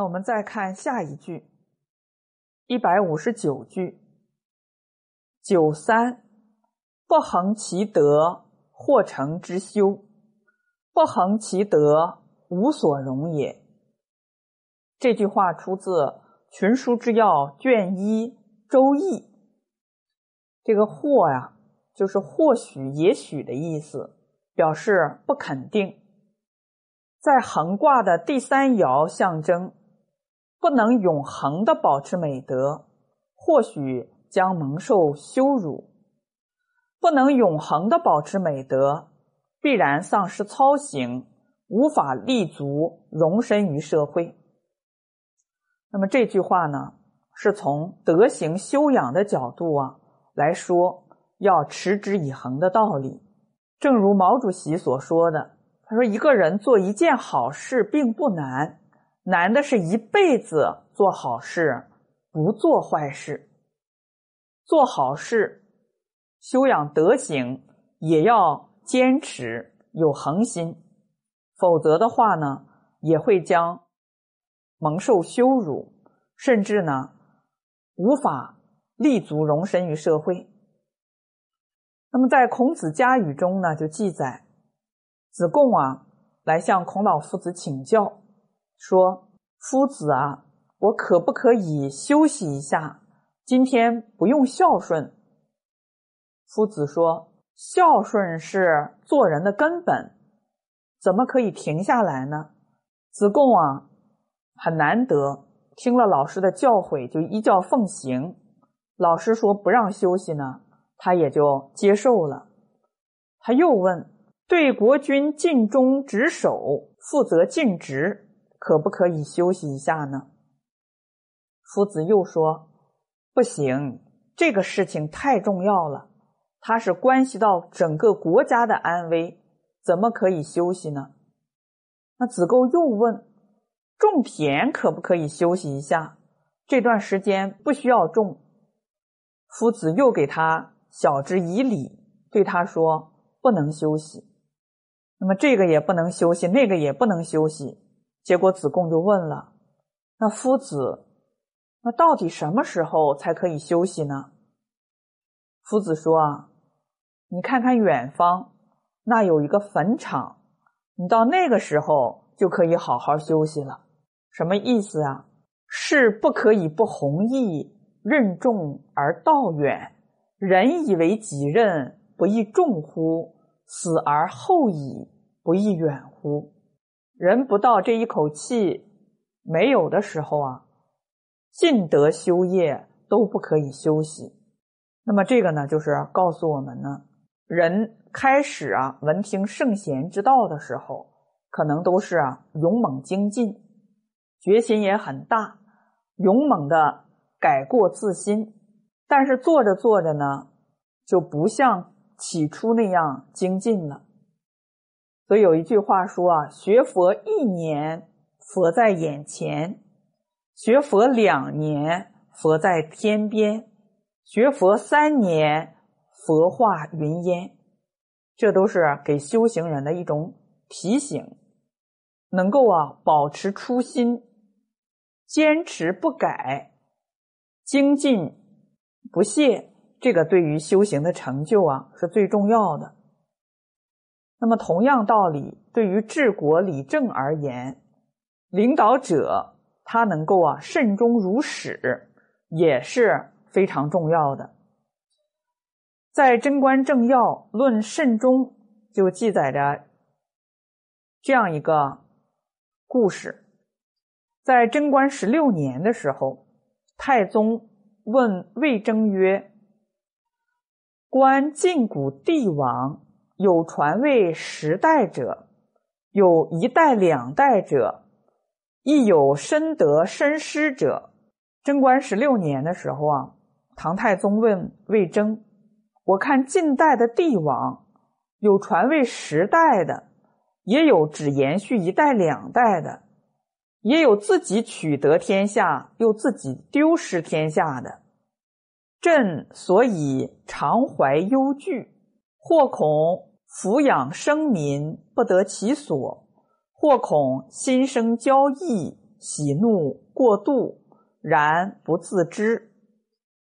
那我们再看下一句，一百五十九句。九三，不恒其德，或成之修；不恒其德，无所容也。这句话出自《群书之要》卷一《周易》。这个“或”呀，就是或许、也许的意思，表示不肯定。在横卦的第三爻象征。不能永恒的保持美德，或许将蒙受羞辱；不能永恒的保持美德，必然丧失操行，无法立足容身于社会。那么这句话呢，是从德行修养的角度啊来说，要持之以恒的道理。正如毛主席所说的，他说：“一个人做一件好事并不难。”难的是一辈子做好事，不做坏事。做好事，修养德行，也要坚持有恒心，否则的话呢，也会将蒙受羞辱，甚至呢，无法立足容身于社会。那么，在孔子家语中呢，就记载子贡啊，来向孔老夫子请教。说：“夫子啊，我可不可以休息一下？今天不用孝顺。”夫子说：“孝顺是做人的根本，怎么可以停下来呢？”子贡啊，很难得听了老师的教诲，就依教奉行。老师说不让休息呢，他也就接受了。他又问：“对国君尽忠职守，负责尽职。”可不可以休息一下呢？夫子又说：“不行，这个事情太重要了，它是关系到整个国家的安危，怎么可以休息呢？”那子贡又问：“种田可不可以休息一下？这段时间不需要种。”夫子又给他晓之以理，对他说：“不能休息。那么这个也不能休息，那个也不能休息。”结果子贡就问了：“那夫子，那到底什么时候才可以休息呢？”夫子说：“啊，你看看远方，那有一个坟场，你到那个时候就可以好好休息了。什么意思啊？事不可以不弘毅，任重而道远。人以为己任，不亦重乎？死而后已，不亦远乎？”人不到这一口气没有的时候啊，尽德修业都不可以休息。那么这个呢，就是告诉我们呢，人开始啊闻听圣贤之道的时候，可能都是啊勇猛精进，决心也很大，勇猛的改过自新。但是做着做着呢，就不像起初那样精进了。所以有一句话说啊，学佛一年，佛在眼前；学佛两年，佛在天边；学佛三年，佛化云烟。这都是给修行人的一种提醒，能够啊保持初心，坚持不改，精进不懈，这个对于修行的成就啊是最重要的。那么，同样道理，对于治国理政而言，领导者他能够啊慎终如始，也是非常重要的。在《贞观政要论慎终》就记载着这样一个故事：在贞观十六年的时候，太宗问魏征曰：“观晋古帝王。”有传位十代者，有一代两代者，亦有深得深失者。贞观十六年的时候啊，唐太宗问魏征：“我看近代的帝王，有传位十代的，也有只延续一代两代的，也有自己取得天下又自己丢失天下的。朕所以常怀忧惧，或恐。”抚养生民不得其所，或恐心生骄逸，喜怒过度，然不自知。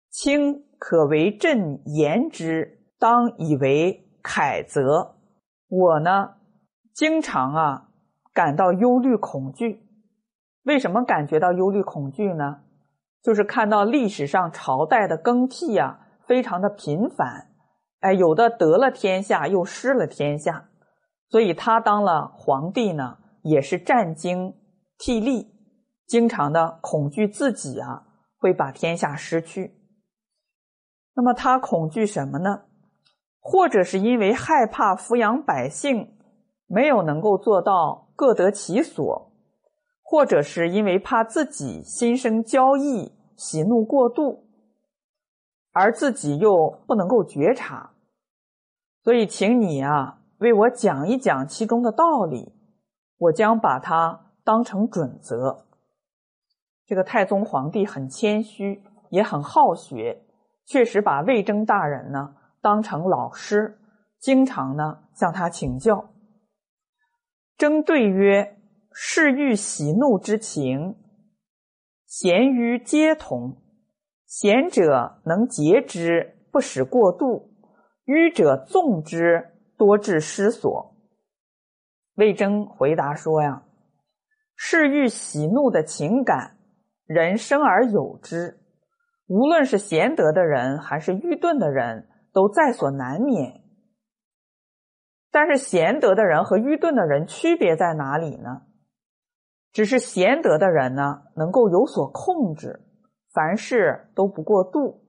卿可为朕言之，当以为楷则。我呢，经常啊感到忧虑恐惧。为什么感觉到忧虑恐惧呢？就是看到历史上朝代的更替啊，非常的频繁。哎，有的得了天下，又失了天下，所以他当了皇帝呢，也是战兢涕厉，经常的恐惧自己啊会把天下失去。那么他恐惧什么呢？或者是因为害怕抚养百姓没有能够做到各得其所，或者是因为怕自己心生骄逸、喜怒过度，而自己又不能够觉察。所以，请你啊，为我讲一讲其中的道理，我将把它当成准则。这个太宗皇帝很谦虚，也很好学，确实把魏征大人呢当成老师，经常呢向他请教。征对曰：“是欲喜怒之情，贤愚皆同。贤者能节之，不使过度。”愚者纵之，多致失所。魏征回答说：“呀，是欲喜怒的情感，人生而有之。无论是贤德的人，还是愚钝的人，都在所难免。但是贤德的人和愚钝的人区别在哪里呢？只是贤德的人呢，能够有所控制，凡事都不过度；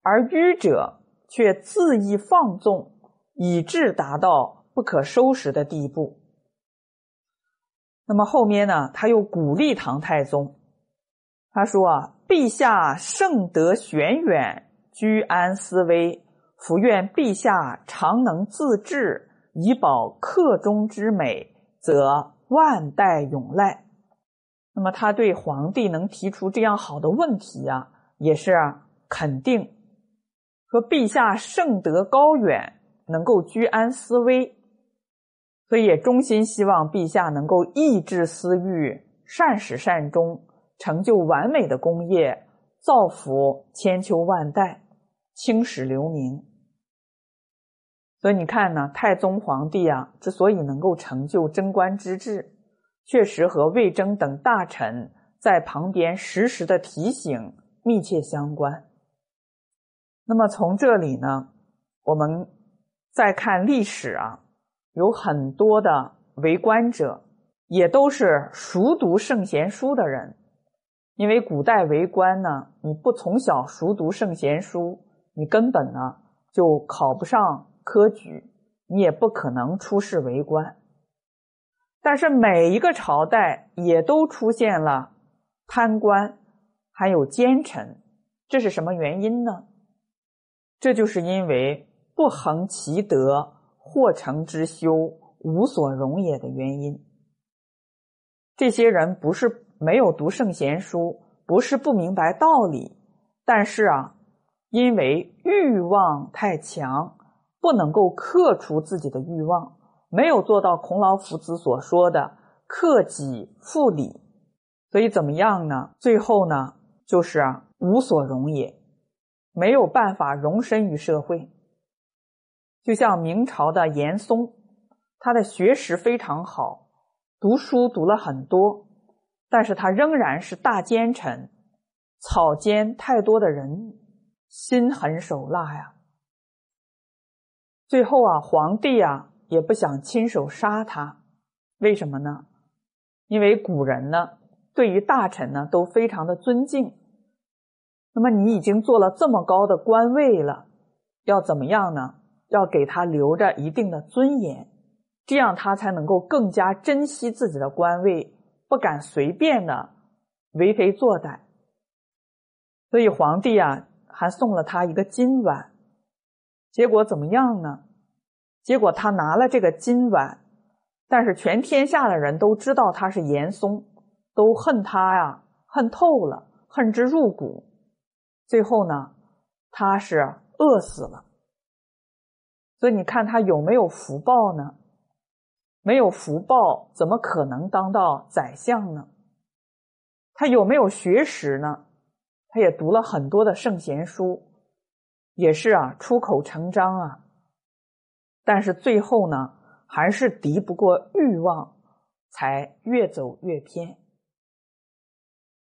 而愚者。”却恣意放纵，以致达到不可收拾的地步。那么后面呢？他又鼓励唐太宗，他说：“啊，陛下圣德玄远，居安思危，福愿陛下常能自治，以保克中之美，则万代永赖。”那么他对皇帝能提出这样好的问题啊，也是肯定。说陛下圣德高远，能够居安思危，所以也衷心希望陛下能够抑制私欲，善始善终，成就完美的功业，造福千秋万代，青史留名。所以你看呢，太宗皇帝啊，之所以能够成就贞观之治，确实和魏征等大臣在旁边时时的提醒密切相关。那么从这里呢，我们再看历史啊，有很多的为官者也都是熟读圣贤书的人，因为古代为官呢，你不从小熟读圣贤书，你根本呢就考不上科举，你也不可能出仕为官。但是每一个朝代也都出现了贪官，还有奸臣，这是什么原因呢？这就是因为不恒其德，或成之修，无所容也的原因。这些人不是没有读圣贤书，不是不明白道理，但是啊，因为欲望太强，不能够克除自己的欲望，没有做到孔老夫子所说的克己复礼，所以怎么样呢？最后呢，就是啊，无所容也。没有办法容身于社会，就像明朝的严嵩，他的学识非常好，读书读了很多，但是他仍然是大奸臣，草菅太多的人，心狠手辣呀。最后啊，皇帝啊也不想亲手杀他，为什么呢？因为古人呢，对于大臣呢都非常的尊敬。那么你已经做了这么高的官位了，要怎么样呢？要给他留着一定的尊严，这样他才能够更加珍惜自己的官位，不敢随便的为非作歹。所以皇帝啊，还送了他一个金碗。结果怎么样呢？结果他拿了这个金碗，但是全天下的人都知道他是严嵩，都恨他呀，恨透了，恨之入骨。最后呢，他是饿死了。所以你看他有没有福报呢？没有福报，怎么可能当到宰相呢？他有没有学识呢？他也读了很多的圣贤书，也是啊，出口成章啊。但是最后呢，还是敌不过欲望，才越走越偏。